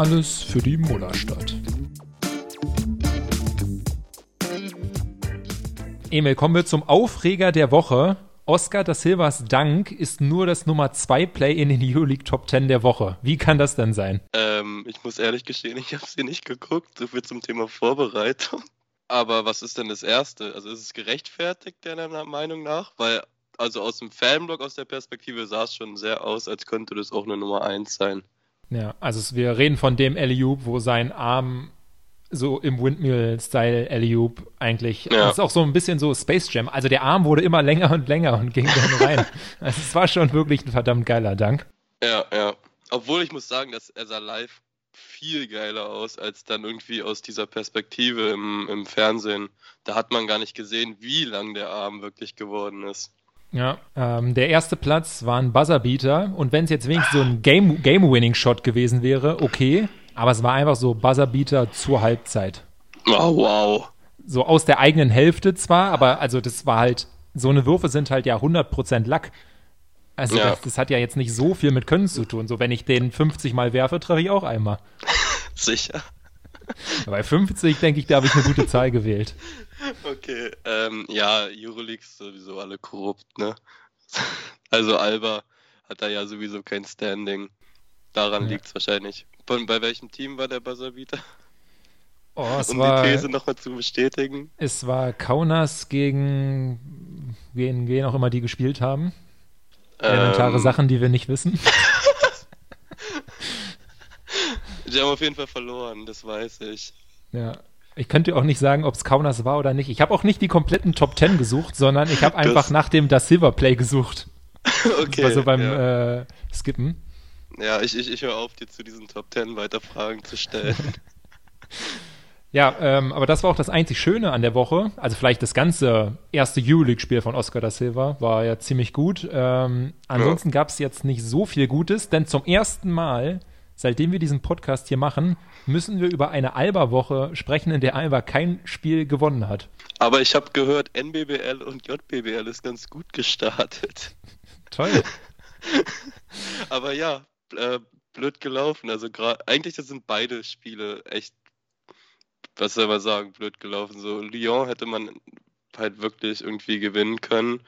Alles für die Mullerstadt. Emil, kommen wir zum Aufreger der Woche. Oscar da Silvas Dank ist nur das Nummer 2 Play in den Euroleague Top 10 der Woche. Wie kann das denn sein? Ähm, ich muss ehrlich gestehen, ich habe sie nicht geguckt, so viel zum Thema Vorbereitung. Aber was ist denn das Erste? Also ist es gerechtfertigt, deiner Meinung nach? Weil, also aus dem Fanblog, aus der Perspektive sah es schon sehr aus, als könnte das auch eine Nummer 1 sein. Ja, also wir reden von dem Eliub, wo sein Arm so im Windmill-Style Eliub eigentlich. Ja. Das ist auch so ein bisschen so Space Jam. Also der Arm wurde immer länger und länger und ging dann rein. also es war schon wirklich ein verdammt geiler Dank. Ja, ja. Obwohl ich muss sagen, dass er sah live viel geiler aus als dann irgendwie aus dieser Perspektive im, im Fernsehen. Da hat man gar nicht gesehen, wie lang der Arm wirklich geworden ist. Ja, ähm, der erste Platz war ein Buzzerbeater und wenn es jetzt wenigstens so ein Game-Winning-Shot Game gewesen wäre, okay, aber es war einfach so Buzzerbeater zur Halbzeit. Oh, wow. So aus der eigenen Hälfte zwar, aber also das war halt, so eine Würfe sind halt ja 100% Lack. Also ja. das, das, hat ja jetzt nicht so viel mit Können zu tun. So wenn ich den 50 Mal werfe, treffe ich auch einmal. Sicher. Bei 50 denke ich, da habe ich eine gute Zahl gewählt. Okay, ähm, ja, Euroleague ist sowieso alle korrupt, ne? Also Alba hat da ja sowieso kein Standing. Daran ja. liegt es wahrscheinlich. Von, bei welchem Team war der Buzzerbeater? Oh, um war, die These nochmal zu bestätigen. Es war Kaunas gegen wen, wen auch immer die gespielt haben. Elementare ähm, Sachen, die wir nicht wissen. die haben auf jeden Fall verloren, das weiß ich. Ja, ich könnte auch nicht sagen, ob es Kaunas war oder nicht. Ich habe auch nicht die kompletten Top Ten gesucht, sondern ich habe einfach das nach dem Da Silver Play gesucht. okay. Das war so beim ja. äh, Skippen. Ja, ich, ich, ich höre auf, dir zu diesen Top Ten weiter Fragen zu stellen. ja, ähm, aber das war auch das einzig Schöne an der Woche. Also vielleicht das ganze erste Euroleague-Spiel von Oscar da Silva war ja ziemlich gut. Ähm, ansonsten ja. gab es jetzt nicht so viel Gutes, denn zum ersten Mal seitdem wir diesen Podcast hier machen, müssen wir über eine Alba-Woche sprechen, in der Alba kein Spiel gewonnen hat. Aber ich habe gehört, NBBL und JBBL ist ganz gut gestartet. Toll. Aber ja, äh, blöd gelaufen. Also eigentlich sind beide Spiele echt, was soll man sagen, blöd gelaufen. So Lyon hätte man halt wirklich irgendwie gewinnen können.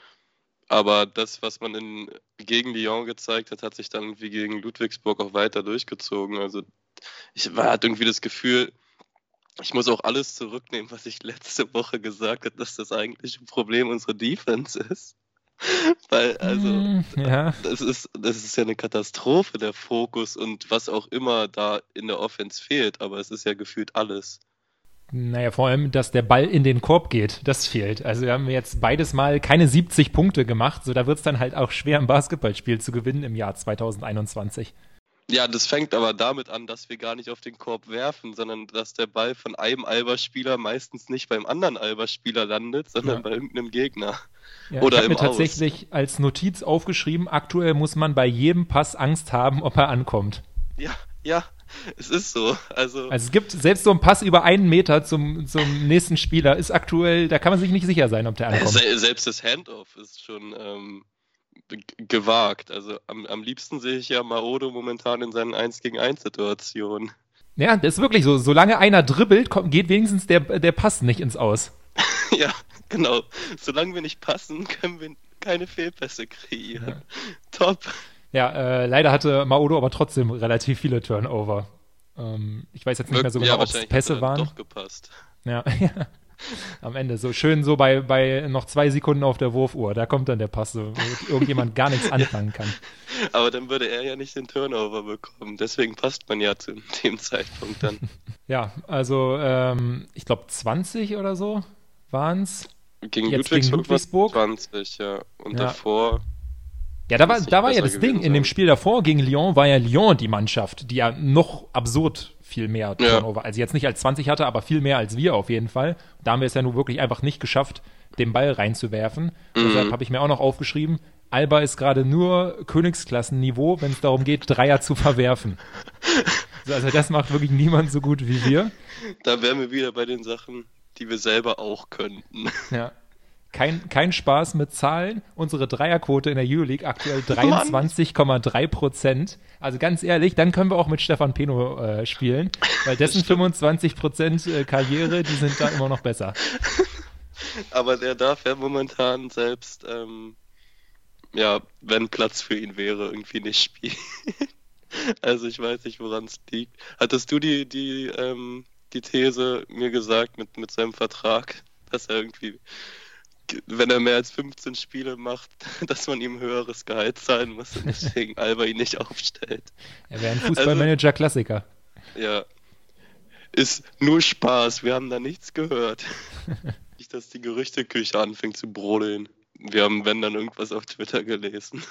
Aber das, was man in, gegen Lyon gezeigt hat, hat sich dann irgendwie gegen Ludwigsburg auch weiter durchgezogen. Also ich hatte irgendwie das Gefühl, ich muss auch alles zurücknehmen, was ich letzte Woche gesagt habe, dass das eigentlich ein Problem unserer Defense ist. Weil, also, mm, ja. das, ist, das ist ja eine Katastrophe, der Fokus und was auch immer da in der Offense fehlt, aber es ist ja gefühlt alles. Naja, vor allem, dass der Ball in den Korb geht, das fehlt. Also wir haben jetzt beides Mal keine 70 Punkte gemacht, so da wird es dann halt auch schwer, ein Basketballspiel zu gewinnen im Jahr 2021. Ja, das fängt aber damit an, dass wir gar nicht auf den Korb werfen, sondern dass der Ball von einem Alberspieler meistens nicht beim anderen Alberspieler landet, sondern ja. bei irgendeinem Gegner. Ja, Oder ich habe mir tatsächlich als Notiz aufgeschrieben, aktuell muss man bei jedem Pass Angst haben, ob er ankommt. Ja, ja, es ist so. Also, also es gibt selbst so ein Pass über einen Meter zum, zum nächsten Spieler, ist aktuell, da kann man sich nicht sicher sein, ob der ankommt. Selbst das Handoff ist schon ähm, gewagt. Also am, am liebsten sehe ich ja Maodo momentan in seinen 1 gegen 1 Situationen. Ja, das ist wirklich so. Solange einer dribbelt, kommt, geht wenigstens der, der Pass nicht ins Aus. ja, genau. Solange wir nicht passen, können wir keine Fehlpässe kreieren. Ja. Top. Ja, äh, leider hatte Maodo aber trotzdem relativ viele Turnover. Ähm, ich weiß jetzt nicht mehr so genau, ja, ob es Pässe waren. Doch gepasst. Ja, ja. Am Ende. So schön so bei, bei noch zwei Sekunden auf der Wurfuhr. Da kommt dann der Pass, wo irgendjemand gar nichts anfangen kann. Aber dann würde er ja nicht den Turnover bekommen. Deswegen passt man ja zu dem Zeitpunkt dann. ja, also ähm, ich glaube 20 oder so waren es. Gegen, Ludwigsburg gegen Ludwigsburg 20, ja. Und ja. davor ja, da war, da war ja das Ding. Sein. In dem Spiel davor gegen Lyon war ja Lyon die Mannschaft, die ja noch absurd viel mehr Turnover, ja. also jetzt nicht als 20 hatte, aber viel mehr als wir auf jeden Fall. Da haben wir es ja nur wirklich einfach nicht geschafft, den Ball reinzuwerfen. Mhm. Deshalb habe ich mir auch noch aufgeschrieben, Alba ist gerade nur Königsklassenniveau, wenn es darum geht, Dreier zu verwerfen. also das macht wirklich niemand so gut wie wir. Da wären wir wieder bei den Sachen, die wir selber auch könnten. Ja. Kein, kein Spaß mit Zahlen. Unsere Dreierquote in der Euroleague aktuell 23,3 Prozent. Also ganz ehrlich, dann können wir auch mit Stefan Peno äh, spielen, weil dessen 25 Prozent äh, Karriere, die sind da immer noch besser. Aber der darf ja momentan selbst, ähm, ja, wenn Platz für ihn wäre, irgendwie nicht spielen. also ich weiß nicht, woran es liegt. Hattest du die, die, ähm, die These mir gesagt mit, mit seinem Vertrag, dass er irgendwie wenn er mehr als 15 Spiele macht, dass man ihm höheres Gehalt zahlen muss und deswegen Alba ihn nicht aufstellt. Er wäre ein Fußballmanager-Klassiker. Also, ja. Ist nur Spaß, wir haben da nichts gehört. nicht, dass die Gerüchteküche anfängt zu brodeln. Wir haben, wenn dann, irgendwas auf Twitter gelesen.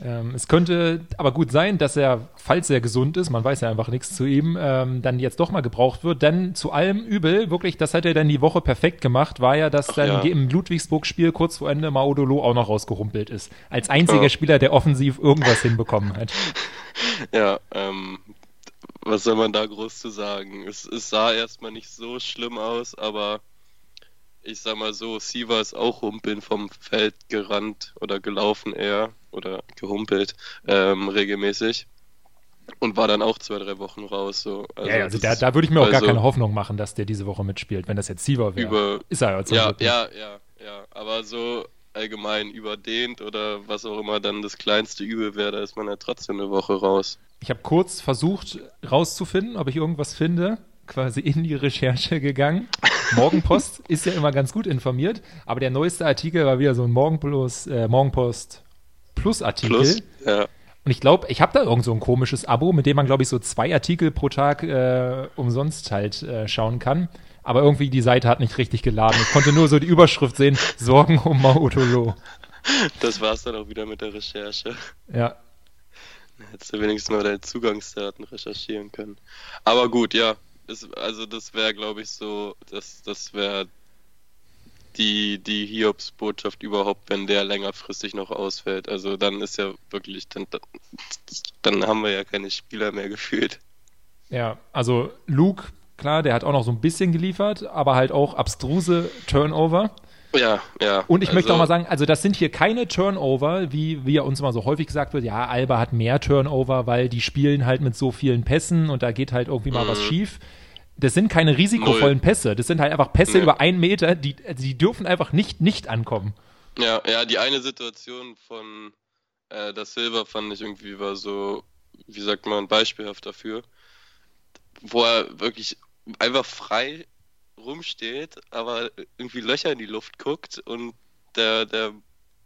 Ähm, es könnte aber gut sein, dass er, falls er gesund ist, man weiß ja einfach nichts zu ihm, ähm, dann jetzt doch mal gebraucht wird. Denn zu allem Übel, wirklich, das hat er dann die Woche perfekt gemacht, war ja, dass Ach, dann ja. im Ludwigsburg-Spiel kurz vor Ende Maudolo auch noch rausgerumpelt ist. Als einziger ja. Spieler, der offensiv irgendwas hinbekommen hat. Ja, ähm, was soll man da groß zu sagen? Es, es sah erstmal nicht so schlimm aus, aber ich sag mal so, Siva ist auch humpeln vom Feld gerannt oder gelaufen eher oder gehumpelt ähm, regelmäßig und war dann auch zwei, drei Wochen raus. So. Also, ja, also da, da würde ich mir auch also, gar keine Hoffnung machen, dass der diese Woche mitspielt, wenn das jetzt Siva wäre. Ist er ja Ja, ja, ja, ja, aber so allgemein überdehnt oder was auch immer dann das kleinste Übel wäre, da ist man ja trotzdem eine Woche raus. Ich habe kurz versucht rauszufinden, ob ich irgendwas finde, quasi in die Recherche gegangen. Morgenpost ist ja immer ganz gut informiert, aber der neueste Artikel war wieder so ein Morgenplus, äh, Morgenpost Plus Artikel. Plus, ja. Und ich glaube, ich habe da irgend so ein komisches Abo, mit dem man, glaube ich, so zwei Artikel pro Tag äh, umsonst halt äh, schauen kann. Aber irgendwie die Seite hat nicht richtig geladen. Ich konnte nur so die Überschrift sehen, Sorgen um Mautolo. Das war's dann auch wieder mit der Recherche. Ja. Hättest du wenigstens mal deine Zugangsdaten recherchieren können. Aber gut, ja, ist, also das wäre, glaube ich, so, das, das wäre die, die Hiobs-Botschaft überhaupt, wenn der längerfristig noch ausfällt. Also dann ist ja wirklich, dann, dann haben wir ja keine Spieler mehr gefühlt. Ja, also Luke, klar, der hat auch noch so ein bisschen geliefert, aber halt auch abstruse Turnover. Ja, ja. Und ich also, möchte auch mal sagen, also das sind hier keine Turnover, wie, wie ja uns immer so häufig gesagt wird, ja, Alba hat mehr Turnover, weil die spielen halt mit so vielen Pässen und da geht halt irgendwie mal was mhm. schief das sind keine risikovollen Null. Pässe. Das sind halt einfach Pässe nee. über einen Meter, die, die dürfen einfach nicht nicht ankommen. Ja, ja, die eine Situation von äh, das Silber fand ich irgendwie war so, wie sagt man, beispielhaft dafür, wo er wirklich einfach frei rumsteht, aber irgendwie Löcher in die Luft guckt und der, der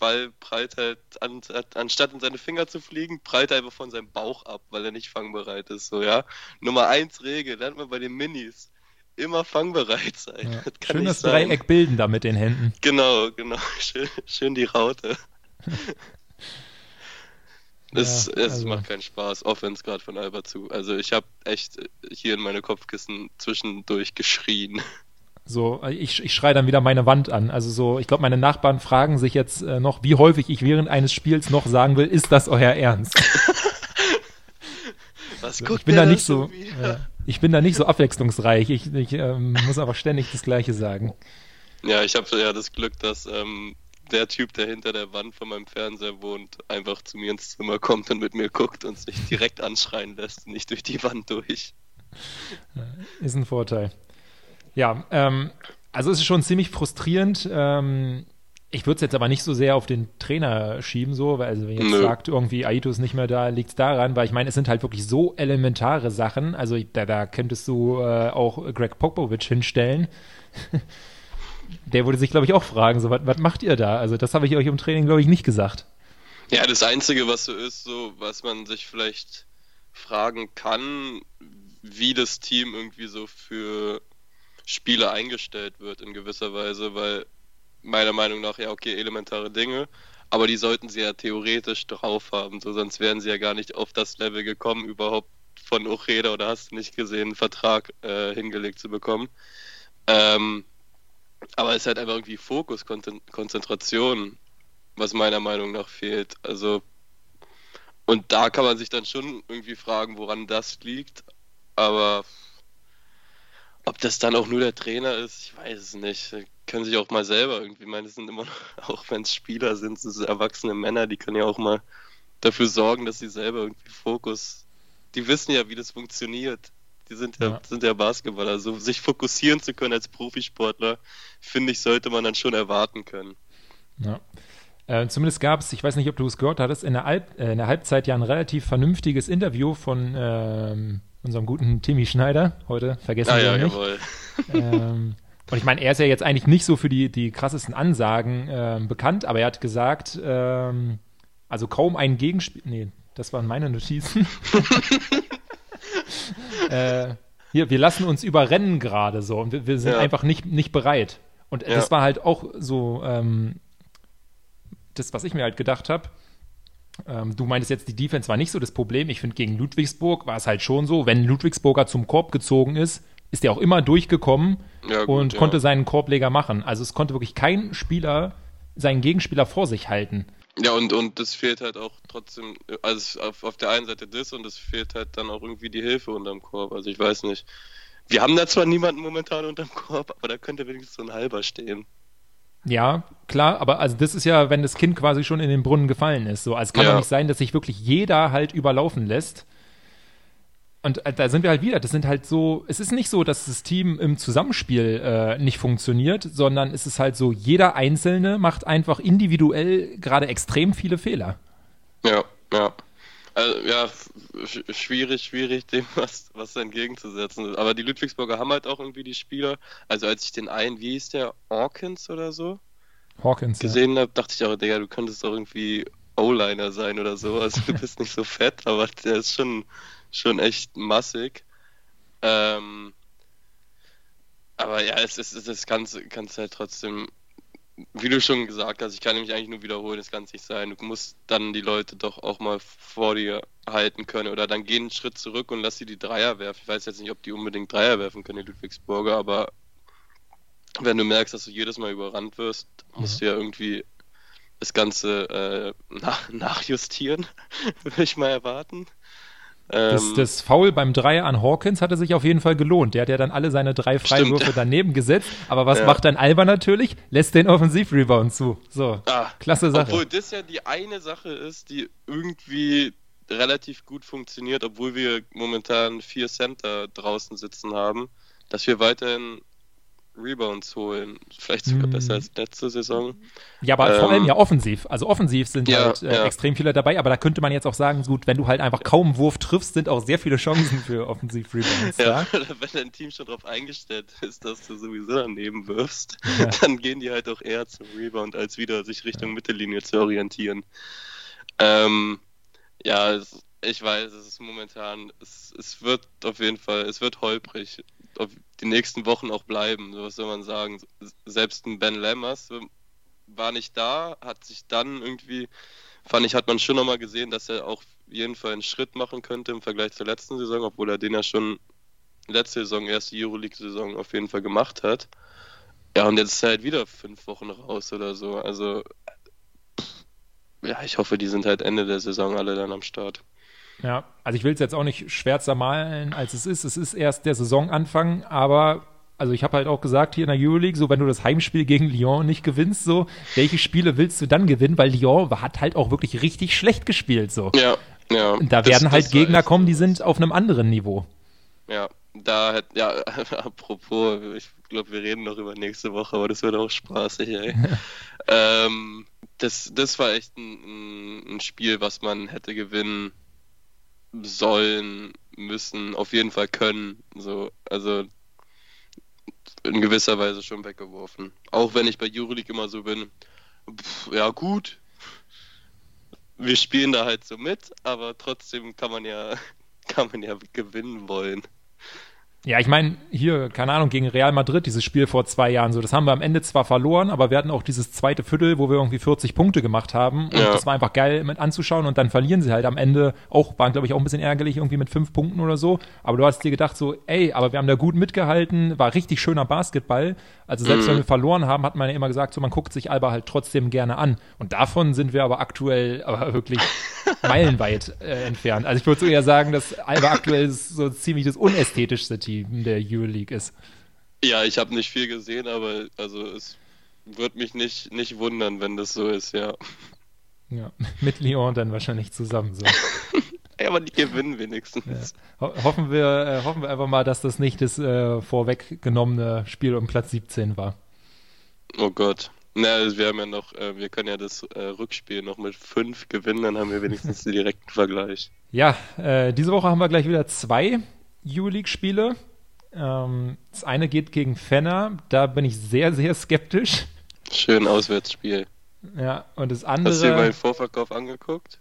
Ball prallt halt, an, anstatt in seine Finger zu fliegen, prallt er einfach von seinem Bauch ab, weil er nicht fangbereit ist. So, ja. Nummer eins Regel, lernt man bei den Minis. Immer fangbereit sein. Ja. Das schön das. Dreieck bilden da mit den Händen. Genau, genau. Schön, schön die Raute. Es, ja, es also. macht keinen Spaß, Offense gerade von Alba zu. Also ich habe echt hier in meine Kopfkissen zwischendurch geschrien. So, ich, ich schreie dann wieder meine Wand an. Also so, ich glaube, meine Nachbarn fragen sich jetzt äh, noch, wie häufig ich während eines Spiels noch sagen will, ist das euer Ernst? Was guckt ich bin da nicht so, äh, ich bin da nicht so abwechslungsreich. Ich, ich ähm, muss aber ständig das Gleiche sagen. Ja, ich habe ja das Glück, dass ähm, der Typ, der hinter der Wand von meinem Fernseher wohnt, einfach zu mir ins Zimmer kommt und mit mir guckt und sich direkt anschreien lässt, nicht durch die Wand durch. Ist ein Vorteil. Ja, ähm, also es ist schon ziemlich frustrierend. Ähm, ich würde es jetzt aber nicht so sehr auf den Trainer schieben, so, weil also wenn jetzt Nö. sagt, irgendwie Aito ist nicht mehr da, liegt es daran, weil ich meine, es sind halt wirklich so elementare Sachen. Also da, da könntest du äh, auch Greg Popovich hinstellen. Der würde sich, glaube ich, auch fragen, so, was macht ihr da? Also das habe ich euch im Training, glaube ich, nicht gesagt. Ja, das Einzige, was so ist, so, was man sich vielleicht fragen kann, wie das Team irgendwie so für Spiele eingestellt wird in gewisser Weise, weil meiner Meinung nach ja okay, elementare Dinge, aber die sollten sie ja theoretisch drauf haben, so sonst wären sie ja gar nicht auf das Level gekommen, überhaupt von Ocheda oder hast du nicht gesehen, einen Vertrag äh, hingelegt zu bekommen. Ähm, aber es ist halt einfach irgendwie Fokus, Konzentration, was meiner Meinung nach fehlt. Also, und da kann man sich dann schon irgendwie fragen, woran das liegt. Aber ob das dann auch nur der Trainer ist, ich weiß es nicht. können sich auch mal selber irgendwie, ich meine, das sind immer noch, auch wenn es Spieler sind, das sind erwachsene Männer, die können ja auch mal dafür sorgen, dass sie selber irgendwie Fokus, die wissen ja, wie das funktioniert. Die sind ja, ja. sind ja Basketballer. Also sich fokussieren zu können als Profisportler, finde ich, sollte man dann schon erwarten können. Ja. Äh, zumindest gab es, ich weiß nicht, ob du es gehört hattest, in der, Alp, äh, in der Halbzeit ja ein relativ vernünftiges Interview von ähm, unserem guten Timmy Schneider. Heute vergessen ah, wir ja, nicht. Jawohl. Ähm, und ich meine, er ist ja jetzt eigentlich nicht so für die, die krassesten Ansagen ähm, bekannt, aber er hat gesagt, ähm, also kaum ein Gegenspiel. Nee, das waren meine Notizen. äh, hier, wir lassen uns überrennen gerade so und wir, wir sind ja. einfach nicht, nicht bereit. Und ja. das war halt auch so ähm, das, was ich mir halt gedacht habe. Ähm, du meintest jetzt, die Defense war nicht so das Problem. Ich finde, gegen Ludwigsburg war es halt schon so, wenn Ludwigsburger zum Korb gezogen ist, ist er auch immer durchgekommen ja, gut, und konnte seinen Korbleger machen. Also es konnte wirklich kein Spieler seinen Gegenspieler vor sich halten. Ja, und, und das fehlt halt auch trotzdem, also auf, auf der einen Seite das und es fehlt halt dann auch irgendwie die Hilfe unterm Korb. Also ich weiß nicht. Wir haben da zwar niemanden momentan unterm Korb, aber da könnte wenigstens so ein halber stehen. Ja, klar, aber also das ist ja, wenn das Kind quasi schon in den Brunnen gefallen ist. So, also es kann ja. doch nicht sein, dass sich wirklich jeder halt überlaufen lässt. Und äh, da sind wir halt wieder. Das sind halt so, es ist nicht so, dass das Team im Zusammenspiel äh, nicht funktioniert, sondern es ist halt so, jeder Einzelne macht einfach individuell gerade extrem viele Fehler. Ja, ja. Also, ja, schwierig, schwierig, dem was, was entgegenzusetzen. Aber die Ludwigsburger haben halt auch irgendwie die Spieler. Also als ich den einen, wie hieß der, Hawkins oder so? Hawkins, gesehen ja. habe, dachte ich auch, Digga, du könntest doch irgendwie O-Liner sein oder so. Also du bist nicht so fett, aber der ist schon schon echt massig. Ähm, aber ja, es ist das Ganze kannst halt trotzdem, wie du schon gesagt hast, ich kann mich eigentlich nur wiederholen, es kann nicht sein. Du musst dann die Leute doch auch mal vor dir halten können oder dann geh einen Schritt zurück und lass sie die Dreier werfen. Ich weiß jetzt nicht, ob die unbedingt Dreier werfen können, die Ludwigsburger, aber wenn du merkst, dass du jedes Mal überrannt wirst, musst mhm. du ja irgendwie das Ganze äh, nach, nachjustieren, würde ich mal erwarten. Das, ähm, das Foul beim Dreier an Hawkins hatte sich auf jeden Fall gelohnt. Der hat ja dann alle seine drei Freiwürfe Stimmt. daneben gesetzt. Aber was ja. macht dann Alba natürlich? Lässt den Offensivrebound zu. So, ah, klasse Sache. Obwohl das ja die eine Sache ist, die irgendwie relativ gut funktioniert, obwohl wir momentan vier Center draußen sitzen haben, dass wir weiterhin Rebounds holen. Vielleicht sogar hm. besser als letzte Saison. Ja, aber ähm, vor allem ähm, ja offensiv. Also offensiv sind ja, halt äh, ja. extrem viele dabei, aber da könnte man jetzt auch sagen, gut, wenn du halt einfach kaum Wurf triffst, sind auch sehr viele Chancen für Offensiv-Rebounds. ja, ja? wenn dein Team schon darauf eingestellt ist, dass du sowieso daneben wirfst, ja. dann gehen die halt auch eher zum Rebound, als wieder sich Richtung Mittellinie zu orientieren. Ähm, ja, ich weiß, es ist momentan, es, es wird auf jeden Fall, es wird holprig die nächsten Wochen auch bleiben. So was soll man sagen. Selbst ein Ben Lammers war nicht da, hat sich dann irgendwie, fand ich, hat man schon nochmal gesehen, dass er auch jeden Fall einen Schritt machen könnte im Vergleich zur letzten Saison, obwohl er den ja schon letzte Saison, erste Euroleague-Saison auf jeden Fall gemacht hat. Ja, und jetzt ist er halt wieder fünf Wochen raus oder so. Also, ja, ich hoffe, die sind halt Ende der Saison alle dann am Start. Ja, also ich will es jetzt auch nicht schwärzer malen, als es ist. Es ist erst der Saisonanfang, aber also ich habe halt auch gesagt hier in der Euroleague, so wenn du das Heimspiel gegen Lyon nicht gewinnst, so welche Spiele willst du dann gewinnen? Weil Lyon hat halt auch wirklich richtig schlecht gespielt, so. Ja, ja. Und da das, werden halt Gegner kommen, die sind auf einem anderen Niveau. Ja, da hat, ja, apropos, ich glaube, wir reden noch über nächste Woche, aber das wird auch spaßig, ey. ähm, das, das war echt ein, ein Spiel, was man hätte gewinnen sollen, müssen, auf jeden Fall können. So, also in gewisser Weise schon weggeworfen. Auch wenn ich bei Euroleague immer so bin, pff, ja gut, wir spielen da halt so mit, aber trotzdem kann man ja, kann man ja gewinnen wollen. Ja, ich meine, hier, keine Ahnung, gegen Real Madrid, dieses Spiel vor zwei Jahren, so, das haben wir am Ende zwar verloren, aber wir hatten auch dieses zweite Viertel, wo wir irgendwie 40 Punkte gemacht haben. Und ja. das war einfach geil mit anzuschauen und dann verlieren sie halt am Ende auch, waren glaube ich auch ein bisschen ärgerlich, irgendwie mit fünf Punkten oder so. Aber du hast dir gedacht so, ey, aber wir haben da gut mitgehalten, war richtig schöner Basketball. Also selbst mhm. wenn wir verloren haben, hat man ja immer gesagt, so, man guckt sich Alba halt trotzdem gerne an. Und davon sind wir aber aktuell aber wirklich meilenweit äh, entfernt. Also ich würde so eher sagen, dass Alba aktuell so ziemlich das unästhetischste Team der Euroleague ist. Ja, ich habe nicht viel gesehen, aber also es Würde mich nicht, nicht wundern, wenn das so ist, ja. Ja, mit Lyon dann wahrscheinlich zusammen so. ja, aber die gewinnen wenigstens. Ja. Ho hoffen, wir, äh, hoffen wir einfach mal, dass das nicht das äh, vorweggenommene Spiel um Platz 17 war. Oh Gott. Na, wir haben ja noch, äh, wir können ja das äh, Rückspiel noch mit fünf gewinnen, dann haben wir wenigstens den direkten Vergleich. Ja, äh, diese Woche haben wir gleich wieder zwei U-League-Spiele. Ähm, das eine geht gegen Fenner, da bin ich sehr, sehr skeptisch. Schön Auswärtsspiel. Ja, und das andere. Hast du dir mal den Vorverkauf angeguckt?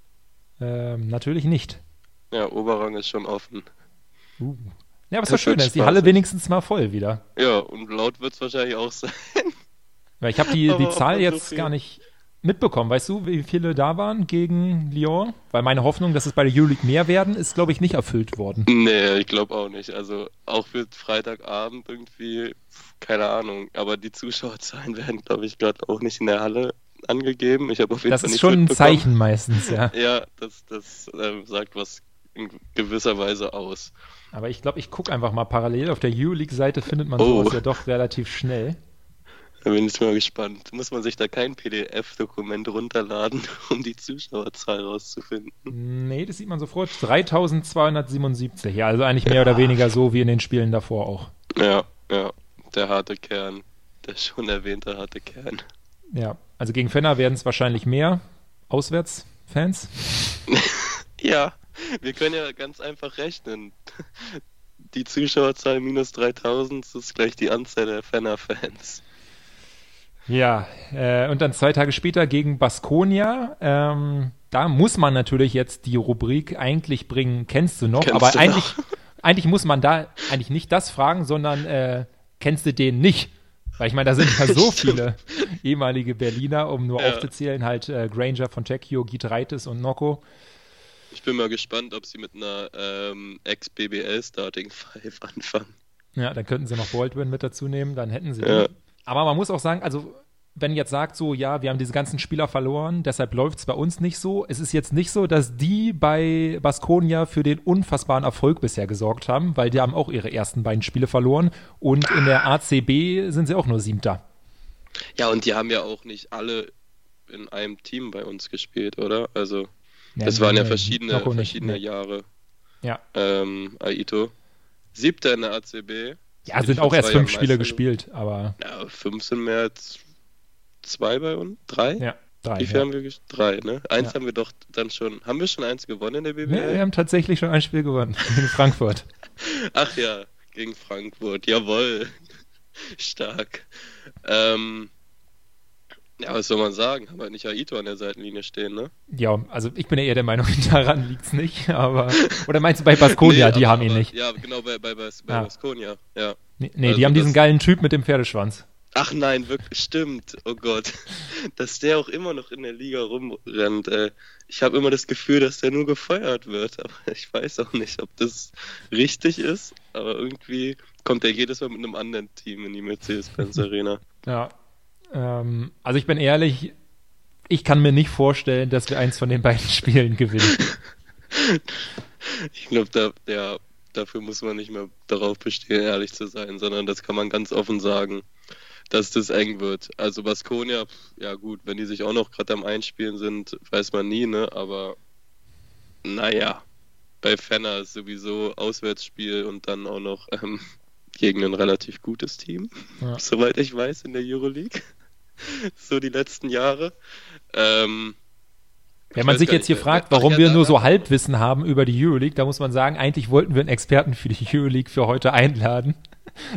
Ähm, natürlich nicht. Ja, Oberrang ist schon offen. Uh. Ja, aber es doch schön, ist die Halle wenigstens mal voll wieder. Ja, und laut wird es wahrscheinlich auch sein. Ja, ich habe die, die Zahl jetzt so gar nicht mitbekommen. Weißt du, wie viele da waren gegen Lyon? Weil meine Hoffnung, dass es bei der Euroleague mehr werden, ist, glaube ich, nicht erfüllt worden. Nee, ich glaube auch nicht. Also auch für Freitagabend irgendwie, keine Ahnung. Aber die Zuschauerzahlen werden, glaube ich, gerade auch nicht in der Halle angegeben. Ich habe auf jeden das Fall ist schon ein Zeichen meistens, ja. ja, das, das äh, sagt was in gewisser Weise aus. Aber ich glaube, ich gucke einfach mal parallel. Auf der Euroleague-Seite findet man oh. sowas ja doch relativ schnell. Da bin ich mal gespannt. Muss man sich da kein PDF-Dokument runterladen, um die Zuschauerzahl rauszufinden? Nee, das sieht man sofort. 3277. Ja, also eigentlich mehr ja. oder weniger so wie in den Spielen davor auch. Ja, ja. Der harte Kern. Der schon erwähnte harte Kern. Ja, also gegen Fenner werden es wahrscheinlich mehr Auswärtsfans. ja, wir können ja ganz einfach rechnen. Die Zuschauerzahl minus 3000 ist gleich die Anzahl der Fenner-Fans. Ja, äh, und dann zwei Tage später gegen Baskonia. Ähm, da muss man natürlich jetzt die Rubrik eigentlich bringen, kennst du noch? Kennst aber du eigentlich, noch? eigentlich muss man da eigentlich nicht das fragen, sondern äh, kennst du den nicht? Weil ich meine, da sind ja so viele ehemalige Berliner, um nur ja. aufzuzählen, halt äh, Granger von Tokyo, Gitreitis und Noko. Ich bin mal gespannt, ob sie mit einer ähm, Ex-BBL Starting Five anfangen. Ja, dann könnten sie noch Baldwin mit dazu nehmen, dann hätten sie ja. Aber man muss auch sagen, also wenn jetzt sagt so, ja, wir haben diese ganzen Spieler verloren, deshalb läuft es bei uns nicht so. Es ist jetzt nicht so, dass die bei Baskonia für den unfassbaren Erfolg bisher gesorgt haben, weil die haben auch ihre ersten beiden Spiele verloren und in der ACB sind sie auch nur Siebter. Ja, und die haben ja auch nicht alle in einem Team bei uns gespielt, oder? Also, ja, das waren ja verschiedene, verschiedene Jahre. Ja. Ähm, Aito. Siebter in der ACB. Ja, sind auch erst fünf Spiele gespielt, aber. Ja, fünf sind mehr als zwei bei uns? Drei? Ja, drei. Wie viel ja. haben wir? Drei, ne? Eins ja. haben wir doch dann schon. Haben wir schon eins gewonnen in der BBL? Ja, wir haben tatsächlich schon ein Spiel gewonnen. Gegen Frankfurt. Ach ja, gegen Frankfurt. Jawohl. Stark. Ähm, ja, was soll man sagen? Haben wir nicht Aito an der Seitenlinie stehen, ne? Ja, also ich bin ja eher der Meinung, daran liegt es nicht, aber. Oder meinst du bei Baskonia, nee, die haben ihn nicht? Ja, genau, bei, bei, bei, bei ja. Baskonia, ja. Nee, nee also die haben diesen geilen Typ mit dem Pferdeschwanz. Ach nein, wirklich, stimmt. Oh Gott. Dass der auch immer noch in der Liga rumrennt. Äh, ich habe immer das Gefühl, dass der nur gefeuert wird. Aber ich weiß auch nicht, ob das richtig ist. Aber irgendwie kommt er jedes Mal mit einem anderen Team in die Mercedes-Benz Arena. Ja. Ähm, also ich bin ehrlich, ich kann mir nicht vorstellen, dass wir eins von den beiden Spielen gewinnen. ich glaube, da, ja, dafür muss man nicht mehr darauf bestehen, ehrlich zu sein, sondern das kann man ganz offen sagen dass das eng wird. Also Baskonia, ja gut, wenn die sich auch noch gerade am Einspielen sind, weiß man nie, ne? Aber naja, bei Fenner ist sowieso Auswärtsspiel und dann auch noch ähm, gegen ein relativ gutes Team, ja. soweit ich weiß, in der Euroleague. so die letzten Jahre. Ähm, wenn man sich jetzt hier fragt, warum wir nur so Halbwissen haben über die Euroleague, da muss man sagen, eigentlich wollten wir einen Experten für die Euroleague für heute einladen.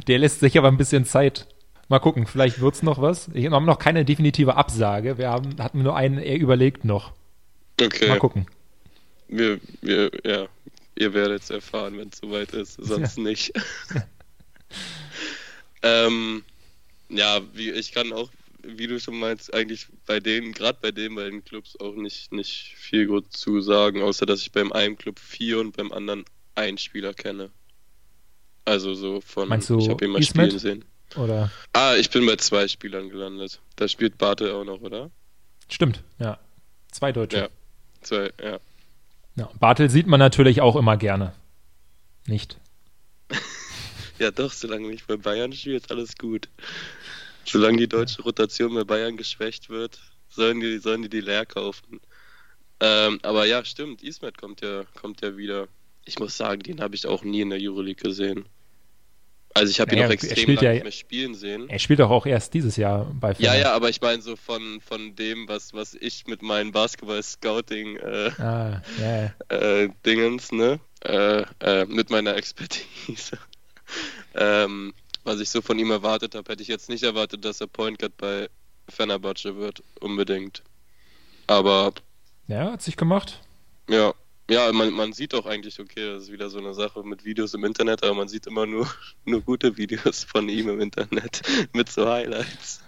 Der lässt sich aber ein bisschen Zeit Mal gucken, vielleicht wird es noch was. Wir haben noch keine definitive Absage. Wir haben, hatten nur einen, er überlegt noch. Okay. Mal gucken. Wir, wir, ja, ihr werdet es erfahren, wenn es soweit ist, sonst ja. nicht. ähm, ja, wie, ich kann auch, wie du schon meinst, eigentlich bei denen, gerade bei den beiden Clubs auch nicht, nicht viel gut zu sagen, außer dass ich beim einen Club vier und beim anderen einen Spieler kenne. Also so von, Meinst du ich habe ihn mal Ismet? spielen sehen. Oder? Ah, ich bin bei zwei Spielern gelandet. Da spielt Bartel auch noch, oder? Stimmt, ja. Zwei Deutsche. Ja, zwei, ja. ja Bartel sieht man natürlich auch immer gerne. Nicht? ja, doch, solange nicht bei Bayern spielt, alles gut. Solange die deutsche Rotation bei Bayern geschwächt wird, sollen die, sollen die die leer kaufen. Ähm, aber ja, stimmt, Ismet kommt ja, kommt ja wieder. Ich muss sagen, den habe ich auch nie in der Euroleague gesehen. Also ich habe ihn Naja, noch er extrem lange ja- nicht mehr spielen sehen. Er spielt doch auch erst dieses Jahr bei Ja, Fener. ja, aber ich meine so von, von dem, was, was ich mit meinen Basketball-Scouting äh, Ah, ja, ja. äh, Dingens, ne? Äh, äh, mit meiner Expertise. ähm, was ich so von ihm erwartet habe, hätte ich jetzt nicht erwartet, dass er Point Guard bei Fenerbahce wird, unbedingt. Aber Ja, hat sich gemacht. ja, ja, man, man sieht auch eigentlich, okay, das ist wieder so eine Sache mit Videos im Internet, aber man sieht immer nur, nur gute Videos von ihm im Internet mit so Highlights.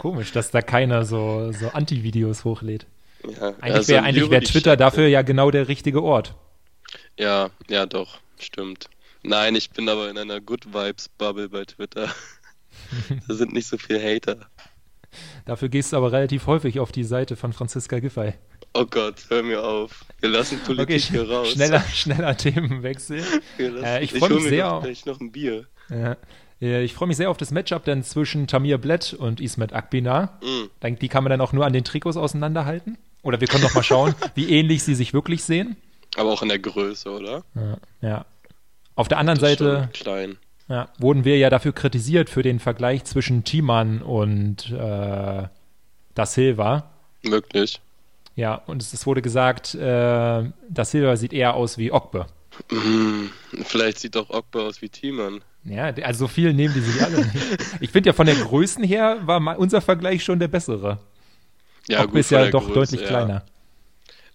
Komisch, dass da keiner so, so Anti-Videos hochlädt. Ja, Eigentlich also wäre wär Twitter dafür ja genau der richtige Ort. Ja, ja, doch, stimmt. Nein, ich bin aber in einer Good Vibes Bubble bei Twitter. da sind nicht so viele Hater. Dafür gehst du aber relativ häufig auf die Seite von Franziska Giffey. Oh Gott, hör mir auf. Wir lassen Politik Okay, hier raus. schneller, schneller Themenwechsel. Lassen, äh, ich ich freu hol mich sehr auf- gleich noch ein Bier. Ja. Ich freue mich sehr auf das Matchup dann zwischen Tamir Blett und Ismet Akbina. Mm. Die kann man dann auch nur an den Trikots auseinanderhalten. Oder wir können noch mal schauen, wie ähnlich sie sich wirklich sehen. Aber auch in der Größe, oder? Ja. ja. Auf der anderen Das ist Seite ja, wurden wir ja dafür kritisiert für den Vergleich zwischen Thiemann und äh, Da Silva. Möglich. Ja, und es, es wurde gesagt, äh, Da Silva sieht eher aus wie Ogbe. Mm, Vielleicht sieht auch Ogba aus wie Thiemann. Ja, also so viel nehmen die sich alle nicht. Ich finde ja von der Größen her war unser Vergleich schon der bessere. Ja, Ogbe ist von ja doch Größe, deutlich ja. kleiner.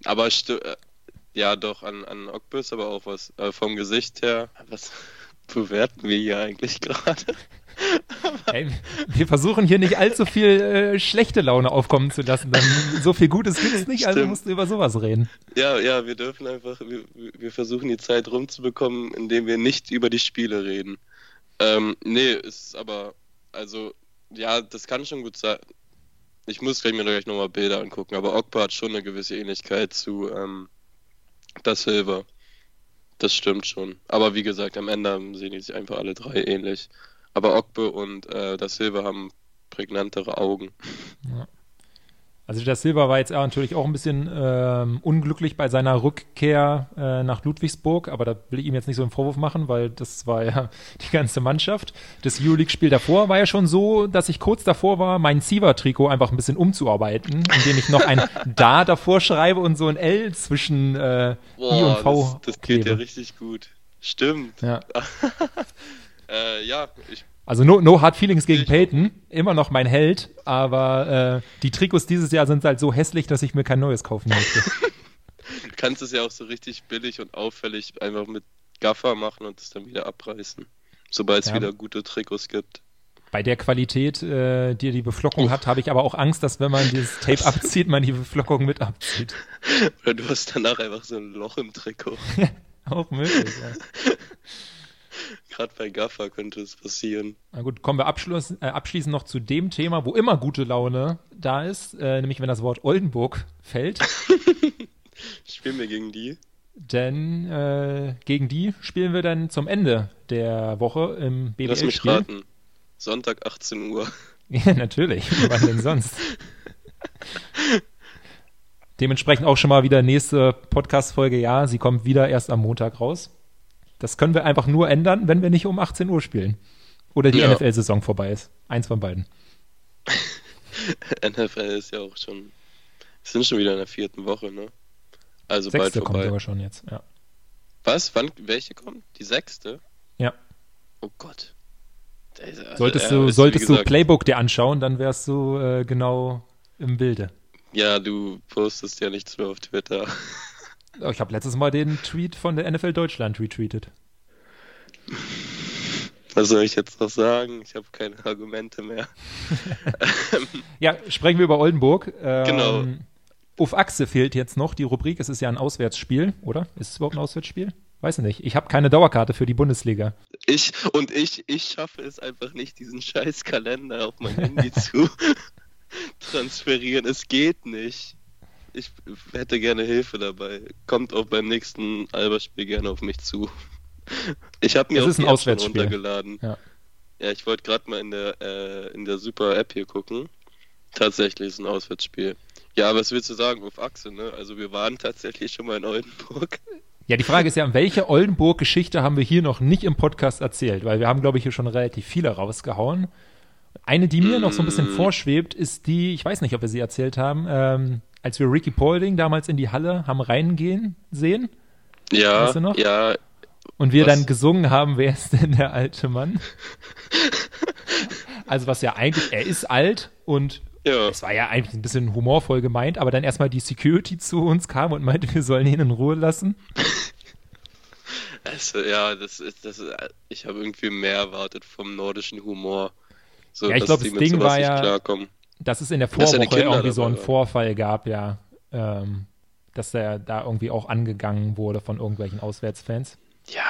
Aber äh, ja, doch, an, an ist aber auch was. Äh, vom Gesicht her, was bewerten wir hier eigentlich gerade? Ey, wir versuchen hier nicht allzu viel äh, schlechte Laune aufkommen zu lassen. Dann, so viel Gutes gibt es nicht, also Stimmt. musst du über sowas reden. Ja, ja, wir dürfen einfach, wir, wir versuchen die Zeit rumzubekommen, indem wir nicht über die Spiele reden. Ähm, nee, ist aber, also, ja, das kann schon gut sein. Ich muss gleich mir gleich nochmal Bilder angucken, aber Ogba hat schon eine gewisse Ähnlichkeit zu ähm, das Silver. Das stimmt schon. Aber wie gesagt, am Ende sehen die sich einfach alle drei ähnlich. Aber Ogbe und äh, das Silver haben prägnantere Augen. Also der Silva war jetzt natürlich auch ein bisschen ähm, unglücklich bei seiner Rückkehr äh, nach Ludwigsburg, aber da will ich ihm jetzt nicht so einen Vorwurf machen, weil das war ja die ganze Mannschaft. Das Euroleague-Spiel davor war ja schon so, dass ich kurz davor war, mein Siva-Trikot einfach ein bisschen umzuarbeiten, indem ich noch ein Da davor schreibe und so ein L zwischen äh, I und V das, das geht ja richtig gut. Stimmt. Ja. Äh, ja, ich, Also no, no hard feelings gegen Peyton, immer noch mein Held, aber äh, die Trikots dieses Jahr sind halt so hässlich, dass ich mir kein neues kaufen möchte. du kannst es ja auch so richtig billig und auffällig einfach mit Gaffer machen und es dann wieder abreißen. Sobald es Ja. wieder gute Trikots gibt. Bei der Qualität, äh, die die Beflockung hat, habe ich aber auch Angst, dass wenn man dieses Tape abzieht, man die Beflockung mit abzieht. Oder du hast danach einfach so ein Loch im Trikot. Auch möglich, ja. Gerade bei Gaffer könnte es passieren. Na gut, kommen wir abschluss, äh, abschließend noch zu dem Thema, wo immer gute Laune da ist, äh, nämlich wenn das Wort Oldenburg fällt. Spielen wir gegen die? Denn äh, gegen die spielen wir dann zum Ende der Woche im Lass mich raten. Sonntag 18 Uhr. Ja, natürlich. Wann denn sonst? Dementsprechend auch schon mal wieder nächste Podcast-Folge. Ja, sie kommt wieder erst am Montag raus. Das können wir einfach nur ändern, wenn wir nicht um 18 Uhr spielen. Oder die Ja. NFL-Saison vorbei ist. Eins von beiden. NFL ist ja auch schon. Wir sind schon wieder in der vierten Woche, ne? Also bald Sechste kommt vorbei. sogar schon jetzt. Ja. Was? Wann? Welche kommt? Die sechste? ja. Oh Gott. Also, Solltest du, ist, solltest du gesagt, Playbook dir anschauen, dann wärst du äh, genau im Bilde. Ja, du postest ja nichts mehr auf Twitter. Oh, Ich habe letztes Mal den Tweet von der NFL Deutschland retweetet. Was soll ich jetzt noch sagen? Ich habe keine Argumente mehr. Ja, sprechen wir über Oldenburg. Ähm, Genau. Auf Achse fehlt jetzt noch die Rubrik. Es ist ja ein Auswärtsspiel, oder? Ist es überhaupt ein Auswärtsspiel? Weiß ich nicht. Ich habe keine Dauerkarte für die Bundesliga. Ich und ich, ich schaffe es einfach nicht, diesen scheiß Kalender auf mein Handy zu transferieren. Es geht nicht. Ich hätte gerne Hilfe dabei. Kommt auch beim nächsten Alberspiel gerne auf mich zu. Ich habe mir Es auch ist ein Auswärtsspiel. runtergeladen. Ja. Ja, ich wollte gerade mal in der, äh, in der Super App hier gucken. Tatsächlich ist ein Auswärtsspiel. Ja, was willst du sagen auf Achse, ne? Also wir waren tatsächlich schon mal in Oldenburg. Ja, die Frage ist ja, welche Oldenburg-Geschichte haben wir hier noch nicht im Podcast erzählt? Weil wir haben, glaube ich, hier schon relativ viele rausgehauen. Eine, die mir noch so ein bisschen mm. vorschwebt, ist die, ich weiß nicht, ob wir sie erzählt haben, ähm, als wir Ricky Paulding damals in die Halle haben reingehen sehen. Ja, weißt du noch? ja. Und wir was? dann gesungen haben, wer ist denn der alte Mann? also was ja eigentlich, er ist alt und ja. Es war ja eigentlich ein bisschen humorvoll gemeint, aber dann erstmal die Security zu uns kam und meinte, wir sollen ihn in Ruhe lassen. Also, ja, das ist, das ist, ich habe irgendwie mehr erwartet vom nordischen Humor. So, ja, ich glaube, das Ding war ja, klarkommen. Dass es in der Vorwoche irgendwie so einen Vorfall gab, ja. Ähm, dass der da irgendwie auch angegangen wurde von irgendwelchen Auswärtsfans. Ja,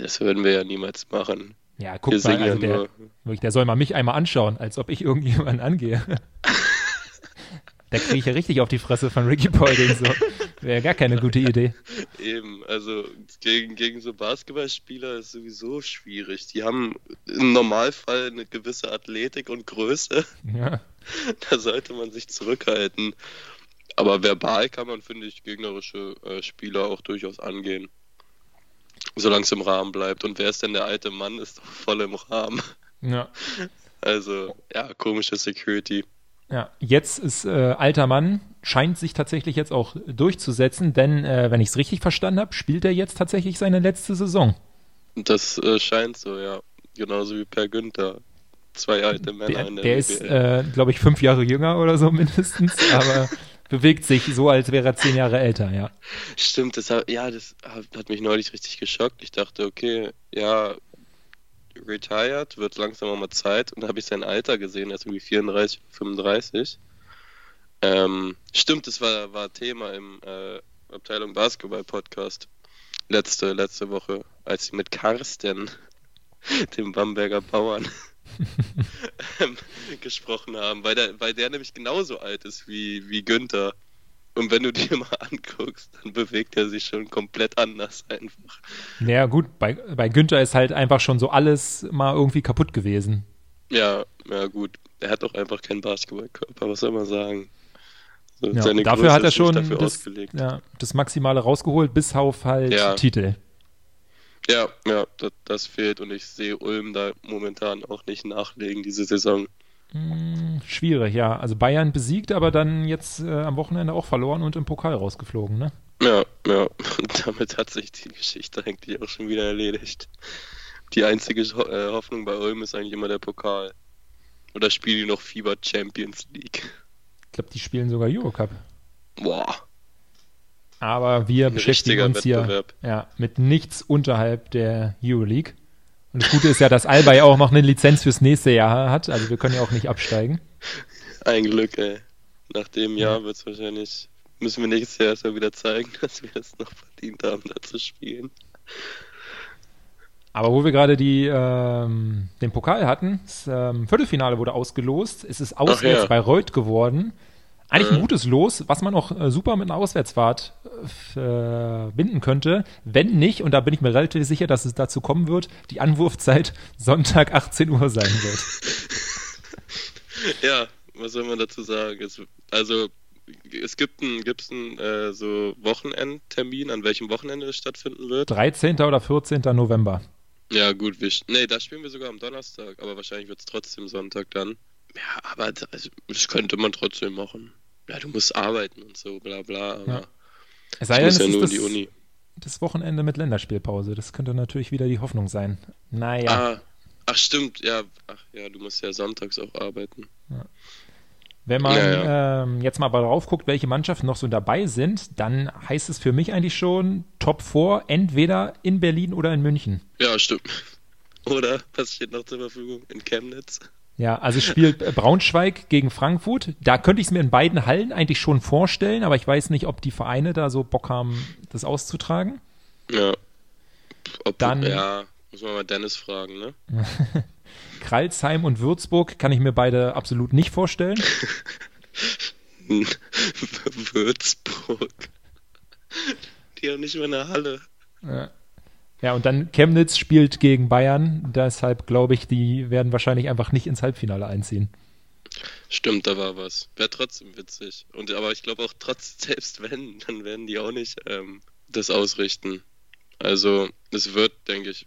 das würden wir ja niemals machen. Ja, guck mal, also der, wirklich, der soll mal mich einmal anschauen, als ob ich irgendjemanden angehe. da kriege ich ja richtig auf die Fresse von Ricky Poyding. So. Wäre gar keine gute Idee. Eben, also gegen, gegen so Basketballspieler ist sowieso schwierig. Die haben im Normalfall eine gewisse Athletik und Größe. Ja. Da sollte man sich zurückhalten. Aber verbal kann man, finde ich, gegnerische äh, Spieler auch durchaus angehen. Solange es im Rahmen bleibt. Und wer ist denn der alte Mann? Ist doch voll im Rahmen. Ja. Also, ja, komische Security. Ja, jetzt ist äh, alter Mann, scheint sich tatsächlich jetzt auch durchzusetzen, denn äh, wenn ich es richtig verstanden habe, spielt er jetzt tatsächlich seine letzte Saison. Das äh, scheint so, ja. Genauso wie Per Günther. Zwei alte Männer der, in der Der ist, äh, glaube ich, fünf Jahre jünger oder so mindestens, aber bewegt sich so, als wäre er zehn Jahre älter, ja. Stimmt, das hat, ja, das hat mich neulich richtig geschockt. Ich dachte, okay, ja, retired, wird langsam mal Zeit und da habe ich sein Alter gesehen, er ist irgendwie 34, 35. Ähm, stimmt, das war, war Thema im äh, Abteilung Basketball Podcast letzte, letzte Woche, als sie mit Karsten, dem Bamberger Bauern, ähm, gesprochen haben, weil der, weil der nämlich genauso alt ist wie, wie Günther. Und wenn du dir mal anguckst, dann bewegt er sich schon komplett anders einfach. Naja, gut, bei, bei Günther ist halt einfach schon so alles mal irgendwie kaputt gewesen. Ja, ja, gut. Er hat auch einfach keinen Basketballkörper, was soll man sagen. So, ja, dafür Größe hat er schon das, ja, das, Maximale rausgeholt, bis auf halt ja. Titel. Ja, ja, das, das, fehlt und ich sehe Ulm da momentan auch nicht nachlegen diese Saison. Hm, schwierig, ja. Also Bayern besiegt, aber dann jetzt äh, am Wochenende auch verloren und im Pokal rausgeflogen, ne? Ja, ja. Und damit hat sich die Geschichte eigentlich auch schon wieder erledigt. Die einzige äh, Hoffnung bei Ulm ist eigentlich immer der Pokal. Oder spielen die noch Fieber Champions League? Ich glaube, die spielen sogar Eurocup. Boah. Aber wir Ein beschäftigen uns hier ja, mit nichts unterhalb der Euroleague. Und das Gute ist ja, dass Alba ja auch noch eine Lizenz fürs nächste Jahr hat. Also wir können ja auch nicht absteigen. Ein Glück, ey. Nach dem Jahr ja. wird es wahrscheinlich, müssen wir nächstes Jahr erstmal wieder zeigen, dass wir es noch verdient haben, da zu spielen. Aber wo wir gerade die, ähm, den Pokal hatten, das ähm, Viertelfinale wurde ausgelost. Es ist auswärts ja. bei Reuth geworden. Eigentlich ein gutes Los, was man auch äh, super mit einer Auswärtsfahrt äh, binden könnte. Wenn nicht, und da bin ich mir relativ sicher, dass es dazu kommen wird, die Anwurfzeit Sonntag 18 Uhr sein wird. ja, was soll man dazu sagen? Es, also, es gibt einen, gibt's einen äh, so Wochenendtermin, an welchem Wochenende es stattfinden wird? 13. oder 14. November. Ja, gut, wir, nee, da spielen wir sogar am Donnerstag, aber wahrscheinlich wird es trotzdem Sonntag dann. Ja, aber das, also, das, könnte man trotzdem machen. Ja, du musst arbeiten und so, bla bla. Aber ja. Es sei denn, es ja ist das, die Uni. das Wochenende mit Länderspielpause. Das könnte natürlich wieder die Hoffnung sein. Naja. Ah, ach, stimmt, ja. Ach ja, du musst ja sonntags auch arbeiten. Ja. Wenn man ja, ja. Ähm, jetzt mal drauf guckt, welche Mannschaften noch so dabei sind, dann heißt es für mich eigentlich schon Top 4, entweder in Berlin oder in München. Ja, stimmt. Oder was steht noch zur Verfügung? In Chemnitz? Ja, also spielt Braunschweig gegen Frankfurt. Da könnte ich es mir in beiden Hallen eigentlich schon vorstellen, aber ich weiß nicht, ob die Vereine da so Bock haben, das auszutragen. Ja. Ob, Dann, ja, muss man mal Dennis fragen, ne? Kralsheim und Würzburg kann ich mir beide absolut nicht vorstellen. Würzburg. Die haben nicht mehr eine Halle. Ja. Ja, und dann Chemnitz spielt gegen Bayern. Deshalb glaube ich, die werden wahrscheinlich einfach nicht ins Halbfinale einziehen. Stimmt, da war was. Wäre trotzdem witzig. Und aber ich glaube auch trotz, selbst wenn, dann werden die auch nicht ähm, das ausrichten. Also es wird, denke ich,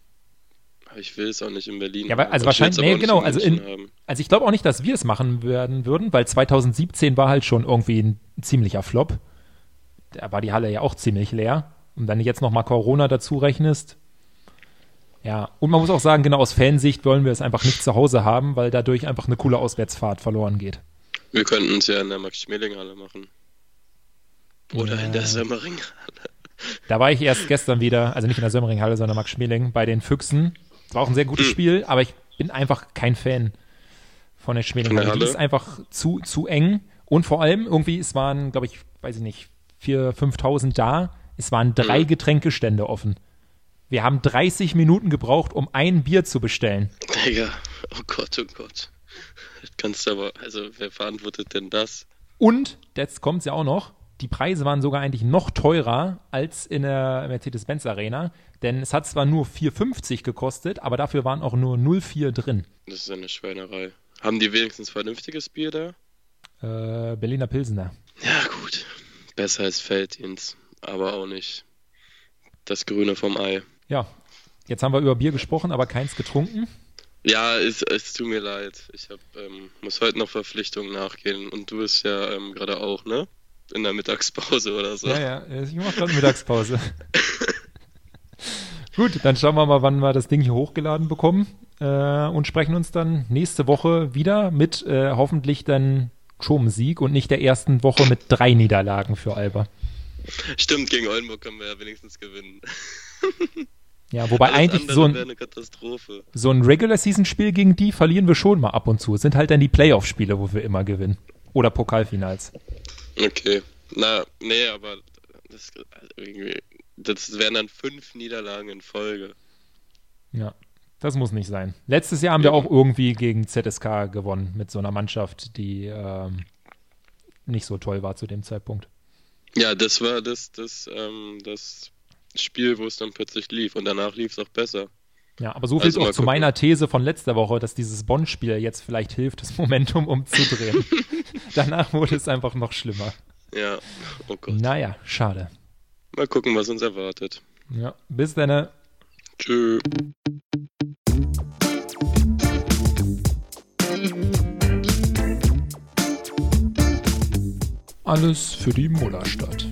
ich will es auch nicht in Berlin. Ja, also wahrscheinlich, nee, genau. Also, in, also ich glaube auch nicht, dass wir es machen werden würden, weil 2017 war halt schon irgendwie ein ziemlicher Flop. Da war die Halle ja auch ziemlich leer. Und wenn du jetzt nochmal Corona dazu rechnest, ja, und man muss auch sagen, genau aus Fansicht wollen wir es einfach nicht zu Hause haben, weil dadurch einfach eine coole Auswärtsfahrt verloren geht. Wir könnten es ja in der Max-Schmeling-Halle machen. Oder ja. in der Sömmering-Halle. Da war ich erst gestern wieder, also nicht in der Sömmering-Halle, sondern Max-Schmeling, bei den Füchsen. Es war auch ein sehr gutes hm. Spiel, aber ich bin einfach kein Fan von der Schmeling-Halle. Die ist einfach zu, zu eng und vor allem irgendwie, es waren, glaube ich, weiß ich nicht, 4.000, 5.000 da. Es waren drei hm. Getränkestände offen. Wir haben 30 Minuten gebraucht, um ein Bier zu bestellen. Digga, oh Gott, oh Gott. kannst du aber, also wer verantwortet denn das? Und, jetzt kommt es ja auch noch, die Preise waren sogar eigentlich noch teurer als in der Mercedes-Benz Arena, denn es hat zwar nur 4,50 gekostet, aber dafür waren auch nur 0,4 drin. Das ist eine Schweinerei. Haben die wenigstens vernünftiges Bier da? Äh, Berliner Pilsener. Ja, gut. Besser als Felddienst, aber auch nicht das Grüne vom Ei. Ja, jetzt haben wir über Bier gesprochen, aber keins getrunken. Ja, es, es tut mir leid. Ich hab, ähm, muss heute noch Verpflichtungen nachgehen und du bist ja ähm, gerade auch, ne? In der Mittagspause oder so. Ja, ja, ich mache gerade Mittagspause. Gut, dann schauen wir mal, wann wir das Ding hier hochgeladen bekommen äh, und sprechen uns dann nächste Woche wieder mit äh, hoffentlich dann schon Sieg und nicht der ersten Woche mit drei Niederlagen für Alba. Stimmt, gegen Oldenburg können wir ja wenigstens gewinnen. Ja, wobei Alles eigentlich so ein, so ein Regular-Season-Spiel gegen die verlieren wir schon mal ab und zu. Es sind halt dann die Playoff-Spiele, wo wir immer gewinnen. Oder Pokalfinals. Okay. Na, nee, aber das, das wären dann fünf Niederlagen in Folge. Ja, das muss nicht sein. Letztes Jahr haben ja. wir auch irgendwie gegen ZSK gewonnen mit so einer Mannschaft, die ähm, nicht so toll war zu dem Zeitpunkt. Ja, das war das, das, ähm, das Spiel, wo es dann plötzlich lief und danach lief es auch besser. Ja, aber so viel also auch zu meiner These von letzter Woche, dass dieses Bonn-Spiel jetzt vielleicht hilft, das Momentum umzudrehen. danach wurde es einfach noch schlimmer. Ja, oh Gott. Naja, schade. Mal gucken, was uns erwartet. Ja, bis dann. Tschö. Alles für die Mullerstadt.